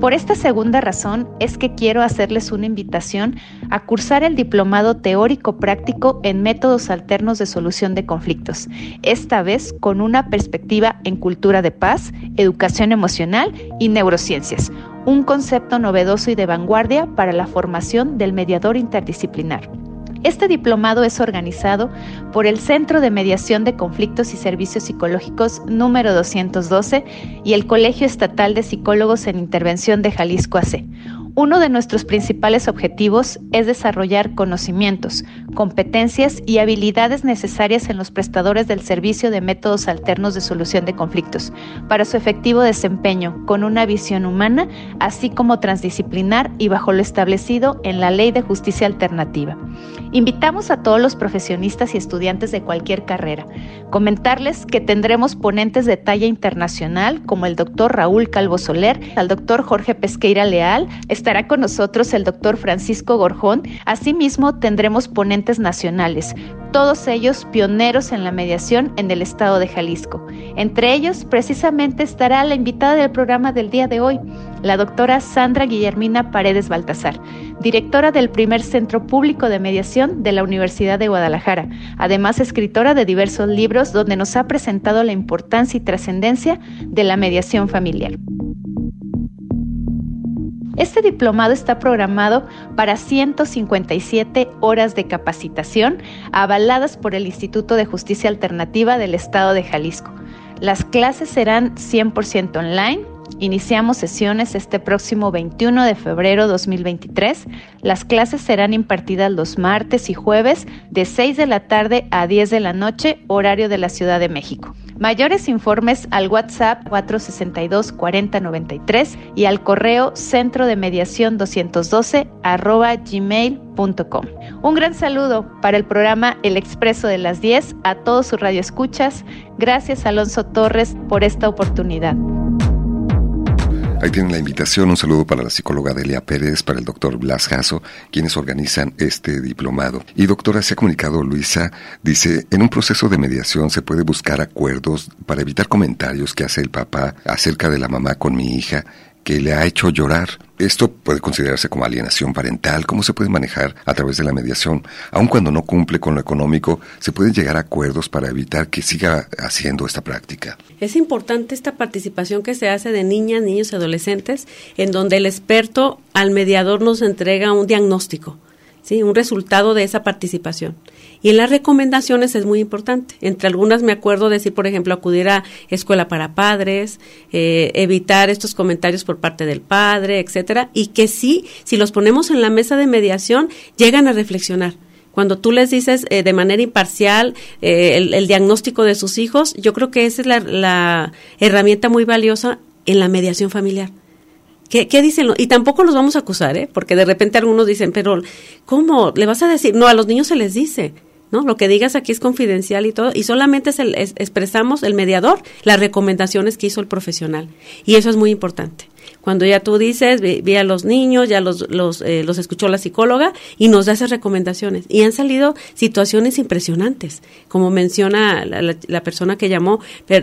Por esta segunda razón es que quiero hacerles una invitación a cursar el diplomado teórico práctico en métodos alternos de solución de conflictos, esta vez con una perspectiva en cultura de paz, educación emocional y neurociencias, un concepto novedoso y de vanguardia para la formación del mediador interdisciplinar. Este diplomado es organizado por el Centro de Mediación de Conflictos y Servicios Psicológicos número 212 y el Colegio Estatal de Psicólogos en Intervención de Jalisco AC uno de nuestros principales objetivos es desarrollar conocimientos, competencias y habilidades necesarias en los prestadores del servicio de métodos alternos de solución de conflictos para su efectivo desempeño con una visión humana, así como transdisciplinar y bajo lo establecido en la Ley de Justicia Alternativa. Invitamos a todos los profesionistas y estudiantes de cualquier carrera. Comentarles que tendremos ponentes de talla internacional como el doctor Raúl Calvo Soler, al doctor Jorge Pesqueira Leal, Estará con nosotros el doctor Francisco Gorjón. Asimismo, tendremos ponentes nacionales, todos ellos pioneros en la mediación en el estado de Jalisco. Entre ellos, precisamente estará la invitada del programa del día de hoy, la doctora Sandra Guillermina Paredes Baltasar, directora del primer Centro Público de Mediación de la Universidad de Guadalajara, además escritora de diversos libros donde nos ha presentado la importancia y trascendencia de la mediación familiar. Este diplomado está programado para 157 horas de capacitación avaladas por el Instituto de Justicia Alternativa del Estado de Jalisco. Las clases serán 100% online. Iniciamos sesiones este próximo 21 de febrero 2023. Las clases serán impartidas los martes y jueves de 6 de la tarde a 10 de la noche, horario de la Ciudad de México. Mayores informes al WhatsApp 462 4093 y al correo centro de mediación 212 arroba gmail.com. Un gran saludo para el programa El Expreso de las 10 a todos sus radioescuchas. Gracias Alonso Torres por esta oportunidad. Ahí tienen la invitación. Un saludo para la psicóloga Delia Pérez, para el doctor Blas Jasso, quienes organizan este diplomado. Y doctora, se ha comunicado Luisa, dice, en un proceso de mediación se puede buscar acuerdos para evitar comentarios que hace el papá acerca de la mamá con mi hija que le ha hecho llorar. Esto puede considerarse como alienación parental. ¿Cómo se puede manejar a través de la mediación? Aun cuando no cumple con lo económico, se pueden llegar a acuerdos para evitar que siga haciendo esta práctica. Es importante esta participación que se hace de niñas, niños y adolescentes, en donde el experto al mediador nos entrega un diagnóstico, ¿sí? un resultado de esa participación. Y en las recomendaciones es muy importante. Entre algunas me acuerdo decir, por ejemplo, acudir a escuela para padres, eh, evitar estos comentarios por parte del padre, etcétera, y que sí, si los ponemos en la mesa de mediación, llegan a reflexionar. Cuando tú les dices eh, de manera imparcial eh, el, diagnóstico de sus hijos, yo creo que esa es la, la herramienta muy valiosa en la mediación familiar. ¿Qué, ¿Qué, dicen? Y tampoco los vamos a acusar, ¿eh? Porque de repente algunos dicen, pero ¿cómo? ¿Le vas a decir? No, a los niños se les dice. ¿No? Lo que digas aquí es confidencial y todo, y solamente es expresamos el mediador las recomendaciones que hizo el profesional. Y eso es muy importante. Cuando ya tú dices, vi, a los niños, ya los, los, eh, los escuchó la psicóloga y nos da esas recomendaciones. Y han salido situaciones impresionantes, como menciona la, persona que llamó,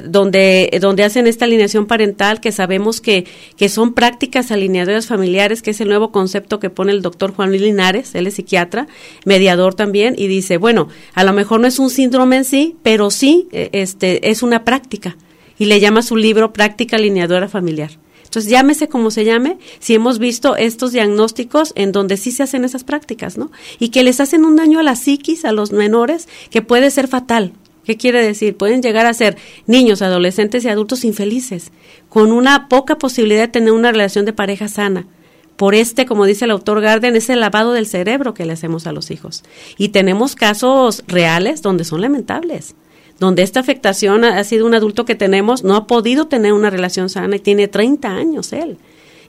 donde, donde hacen esta alineación parental, que sabemos que, que son prácticas alineadoras familiares, que es el nuevo concepto que pone el doctor Juan Linares, él es psiquiatra, mediador también, y dice, bueno, a lo mejor no es un síndrome en sí, pero sí eh, este, es una práctica. Y le llama su libro Práctica Alineadora Familiar. Entonces, llámese como se llame, si hemos visto estos diagnósticos en donde sí se hacen esas prácticas, ¿no? Y que les hacen un daño a la psiquis, a los menores, que puede ser fatal. ¿Qué quiere decir? Pueden llegar a ser niños, adolescentes y adultos infelices, con una poca posibilidad de tener una relación de pareja sana. Por este, como dice el autor Garden, es el lavado del cerebro que le hacemos a los hijos. Y tenemos casos reales donde son lamentables donde esta afectación ha, sido un adulto que tenemos, no ha podido tener una relación sana y tiene 30 años él.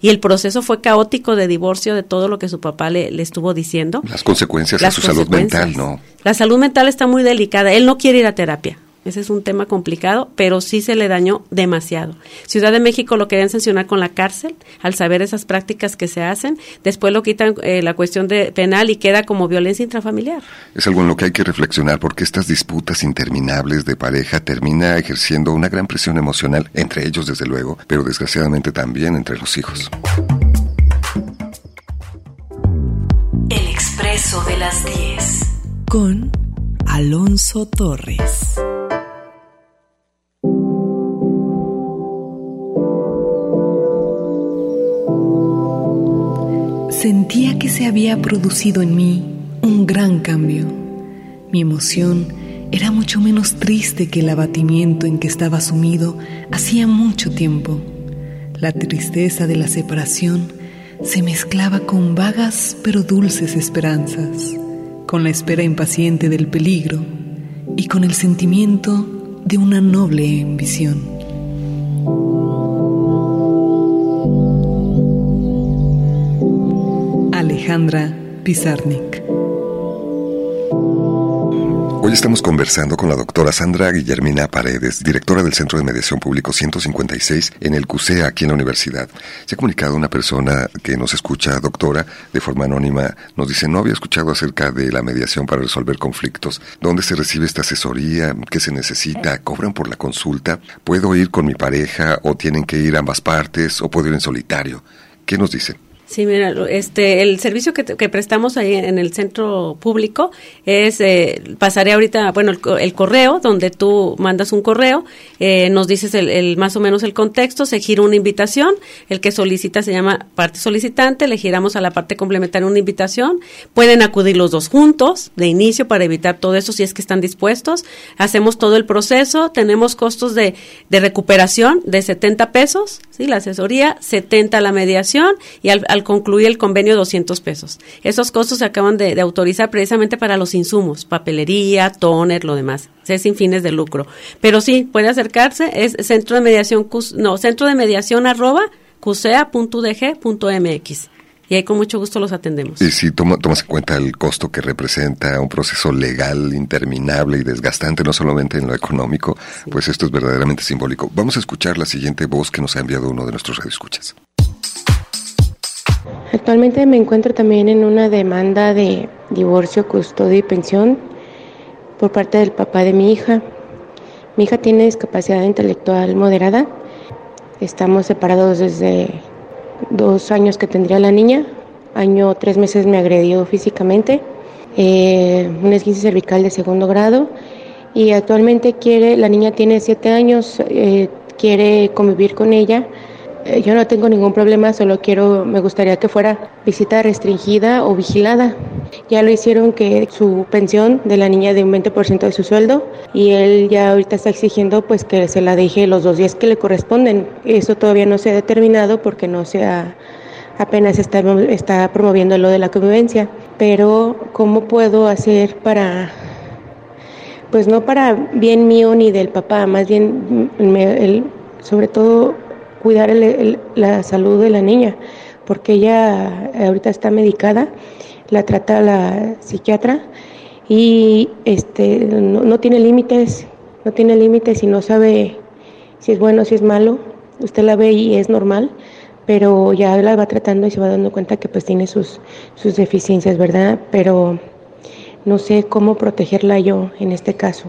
Y el proceso fue caótico de divorcio de todo lo que su papá le, le estuvo diciendo. Las consecuencias de su salud mental, ¿no? La salud mental está muy delicada. Él no quiere ir a terapia. Ese es un tema complicado, pero sí se le dañó demasiado. Ciudad de México lo querían sancionar con la cárcel al saber esas prácticas que se hacen. Después lo quitan eh, la cuestión de penal y queda como violencia intrafamiliar. Es algo en lo que hay que reflexionar porque estas disputas interminables de pareja termina ejerciendo una gran presión emocional entre ellos desde luego, pero desgraciadamente también entre los hijos. El expreso de las 10 con Alonso Torres. Sentía que se había producido en mí un gran cambio. Mi emoción era mucho menos triste que el abatimiento en que estaba sumido hacía mucho tiempo. La tristeza de la separación se mezclaba con vagas pero dulces esperanzas, con la espera impaciente del peligro y con el sentimiento de una noble ambición. Alejandra Pizarnik. Hoy estamos conversando con la doctora Sandra Guillermina Paredes, directora del Centro de Mediación Público 156 en el CUSEA, aquí en la universidad. Se ha comunicado una persona que nos escucha, doctora, de forma anónima, nos dice, no había escuchado acerca de la mediación para resolver conflictos. ¿Dónde se recibe esta asesoría? ¿Qué se necesita? ¿Cobran por la consulta? ¿Puedo ir con mi pareja o tienen que ir ambas partes o puedo ir en solitario? ¿Qué nos dice? Sí, mira, este, el servicio que, que prestamos ahí en el centro público es, eh, pasaré ahorita, bueno, el, correo, donde tú mandas un correo, eh, nos dices el, el, más o menos el contexto, se gira una invitación, el que solicita se llama parte solicitante, le giramos a la parte complementaria una invitación, pueden acudir los dos juntos de inicio para evitar todo eso si es que están dispuestos, hacemos todo el proceso, tenemos costos de, de recuperación de 70 pesos, ¿sí? la asesoría, 70 la mediación y al al concluir el convenio 200 pesos. Esos costos se acaban de, autorizar precisamente para los insumos, papelería, toner, lo demás. Es sin fines de lucro. Pero sí, puede acercarse, es centro de mediación, no, centro de mediación arroba cusea.udg.mx y ahí con mucho gusto los atendemos. Y si toma, tomas en cuenta el costo que representa un proceso legal interminable y desgastante, no solamente en lo económico, pues esto es verdaderamente simbólico. Vamos a escuchar la siguiente voz que nos ha enviado uno de nuestros radioescuchas. Actualmente me encuentro también en una demanda de divorcio, custodia y pensión por parte del papá de mi hija. Mi hija tiene discapacidad intelectual moderada. Estamos separados desde dos años que tendría la niña. Año tres meses me agredió físicamente. Eh, un esguince cervical de segundo grado. Y actualmente quiere, la niña tiene siete años, eh, quiere convivir con ella eh, yo no tengo ningún problema, solo quiero, me gustaría que fuera visita restringida o vigilada. Ya lo hicieron que su pensión de la niña de un 20% de su sueldo y él ya ahorita está exigiendo pues que se la deje los dos días que le corresponden. Eso todavía no se ha determinado porque no se ha, apenas está, está promoviendo lo de la convivencia. Pero ¿cómo puedo hacer para pues no para bien mío ni del papá, más bien el, sobre todo cuidar la salud de la niña, porque ella ahorita está medicada, la trata la psiquiatra y este no, tiene límites, no tiene límites y no sabe si es bueno, si es malo. Usted la ve y es normal, pero ya la va tratando y se va dando cuenta que pues tiene sus, sus deficiencias, ¿verdad? Pero no sé cómo protegerla yo en este caso.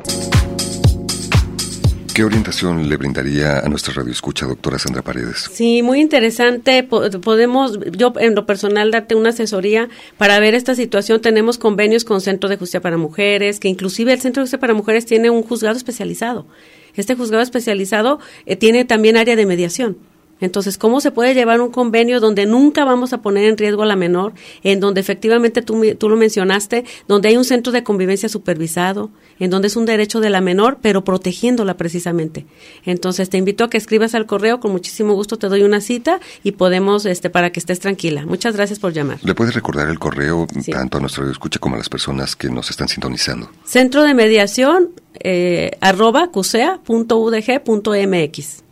¿Qué orientación le brindaría a nuestra radio escucha, doctora Sandra Paredes? Sí, muy interesante. Podemos, yo en lo personal, darte una asesoría para ver esta situación. Tenemos convenios con Centro de Justicia para Mujeres, que inclusive el Centro de Justicia para Mujeres tiene un juzgado especializado. Este juzgado especializado eh, tiene también área de mediación. Entonces, ¿cómo se puede llevar un convenio donde nunca vamos a poner en riesgo a la menor, en donde efectivamente tú, tú, lo mencionaste, donde hay un centro de convivencia supervisado, en donde es un derecho de la menor, pero protegiéndola precisamente? Entonces, te invito a que escribas al correo, con muchísimo gusto te doy una cita y podemos, este, para que estés tranquila. Muchas gracias por llamar. ¿Le puedes recordar el correo tanto a nuestro escucha como a las personas que nos están sintonizando? Centro de mediación, eh, arroba cusea.udg.mx.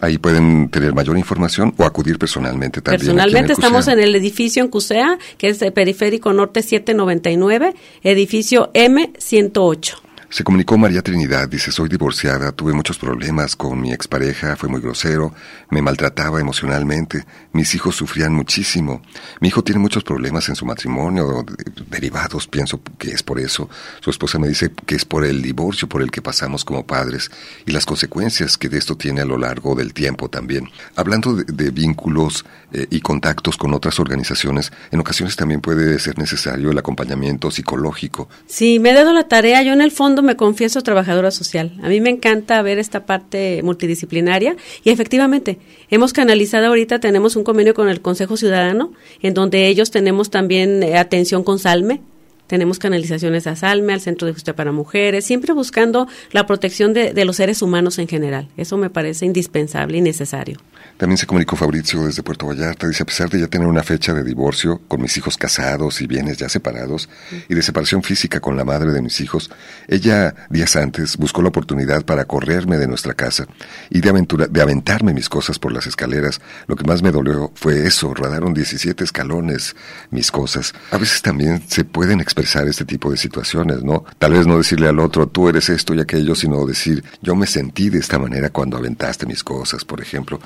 Ahí pueden tener mayor información o acudir personalmente también. Personalmente estamos en el edificio en CUSEA, que es el Periférico Norte 799, edificio M108. Se comunicó María Trinidad, dice, soy divorciada, tuve muchos problemas con mi expareja, fue muy grosero, me maltrataba emocionalmente, mis hijos sufrían muchísimo. Mi hijo tiene muchos problemas en su matrimonio, derivados, pienso que es por eso. Su esposa me dice que es por el divorcio por el que pasamos como padres y las consecuencias que de esto tiene a lo largo del tiempo también. Hablando de, vínculos eh, y contactos con otras organizaciones, en ocasiones también puede ser necesario el acompañamiento psicológico. Sí, me he dado la tarea, yo en el fondo me confieso, trabajadora social. A mí me encanta ver esta parte multidisciplinaria y efectivamente hemos canalizado ahorita, tenemos un convenio con el Consejo Ciudadano, en donde ellos tenemos también eh, atención con Salme, tenemos canalizaciones a Salme, al Centro de Justicia para Mujeres, siempre buscando la protección de, de, los seres humanos en general. Eso me parece indispensable y necesario. También se comunicó Fabrizio desde Puerto Vallarta. Dice, a pesar de ya tener una fecha de divorcio, con mis hijos casados y bienes ya separados, y de separación física con la madre de mis hijos, ella, días antes, buscó la oportunidad para correrme de nuestra casa y de, aventura, de aventarme mis cosas por las escaleras. Lo que más me dolió fue eso, rodaron 17 escalones mis cosas. A veces también se pueden expresar este tipo de situaciones, ¿no? Tal vez no decirle al otro, tú eres esto y aquello, sino decir, yo me sentí de esta manera cuando aventaste mis cosas, por ejemplo.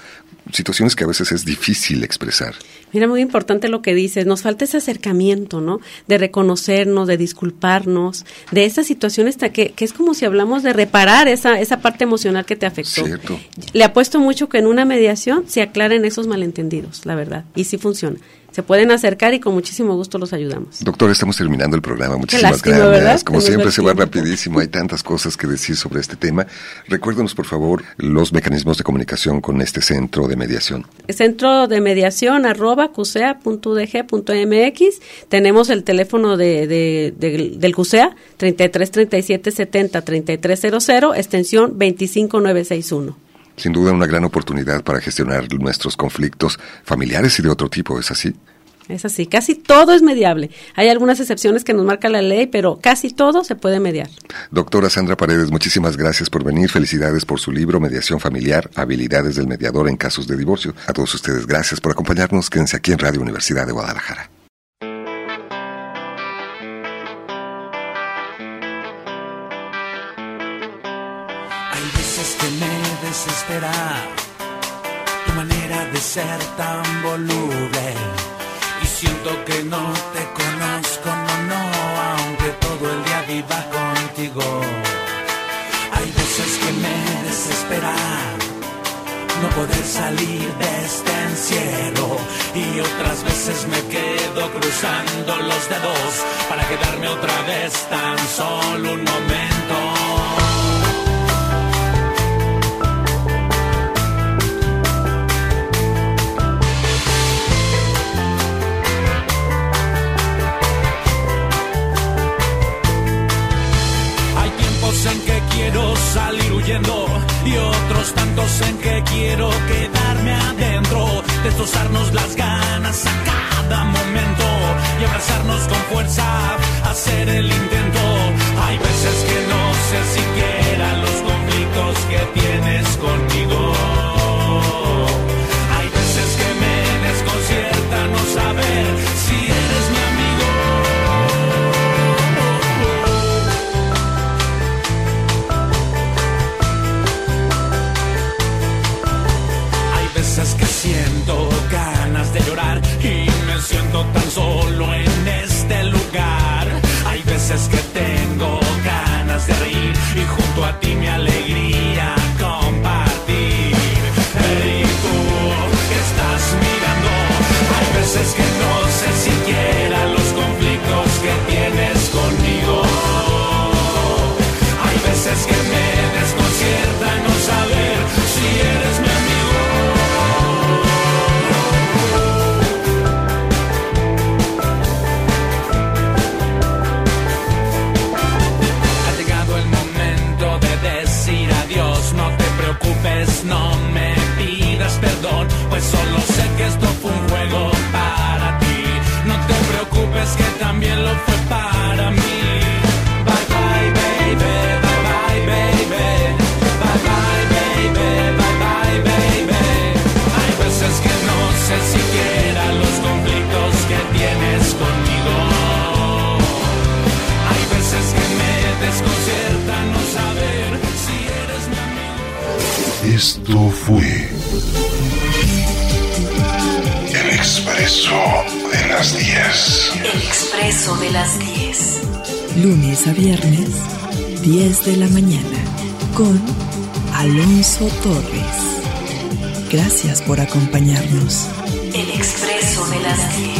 Situaciones que a veces es difícil expresar. Mira, muy importante lo que dices, nos falta ese acercamiento, ¿no? De reconocernos, de disculparnos, de esas situaciones que, que es como si hablamos de reparar esa, esa parte emocional que te afectó. Cierto. Le apuesto mucho que en una mediación se aclaren esos malentendidos, la verdad, y sí funciona se pueden acercar y con muchísimo gusto los ayudamos. Doctor, estamos terminando el programa. Muchísimas lástima, gracias. ¿verdad? Como siempre se va rapidísimo. Hay tantas cosas que decir sobre este tema. Recuérdenos, por favor, los mecanismos de comunicación con este centro de mediación. Centro de mediación arroba cusea.udg.mx. Tenemos el teléfono de, de- de- del CUSEA 33 37 70 3300, extensión 25961. Sin duda, una gran oportunidad para gestionar nuestros conflictos familiares y de otro tipo, ¿es así? Es así, casi todo es mediable. Hay algunas excepciones que nos marca la ley, pero casi todo se puede mediar. Doctora Sandra Paredes, muchísimas gracias por venir. Felicidades por su libro Mediación Familiar, Habilidades del Mediador en Casos de Divorcio. A todos ustedes, gracias por acompañarnos. Quédense aquí en Radio Universidad de Guadalajara. Tu manera de ser tan voluble. Y siento que no te conozco, no, no, aunque todo el día viva contigo. Hay veces que me desespera no poder salir de este encierro. Y otras veces me quedo cruzando los dedos para quedarme otra vez tan solo un momento. Salir huyendo y otros tantos en que quiero quedarme adentro, destrozarnos las ganas a cada momento y abrazarnos con fuerza, hacer el intento. Hay veces que no sé siquiera los conflictos que tienes conmigo. Tan solo 10 de la mañana, con Alonso Torres. Gracias por acompañarnos. El expreso de las 10.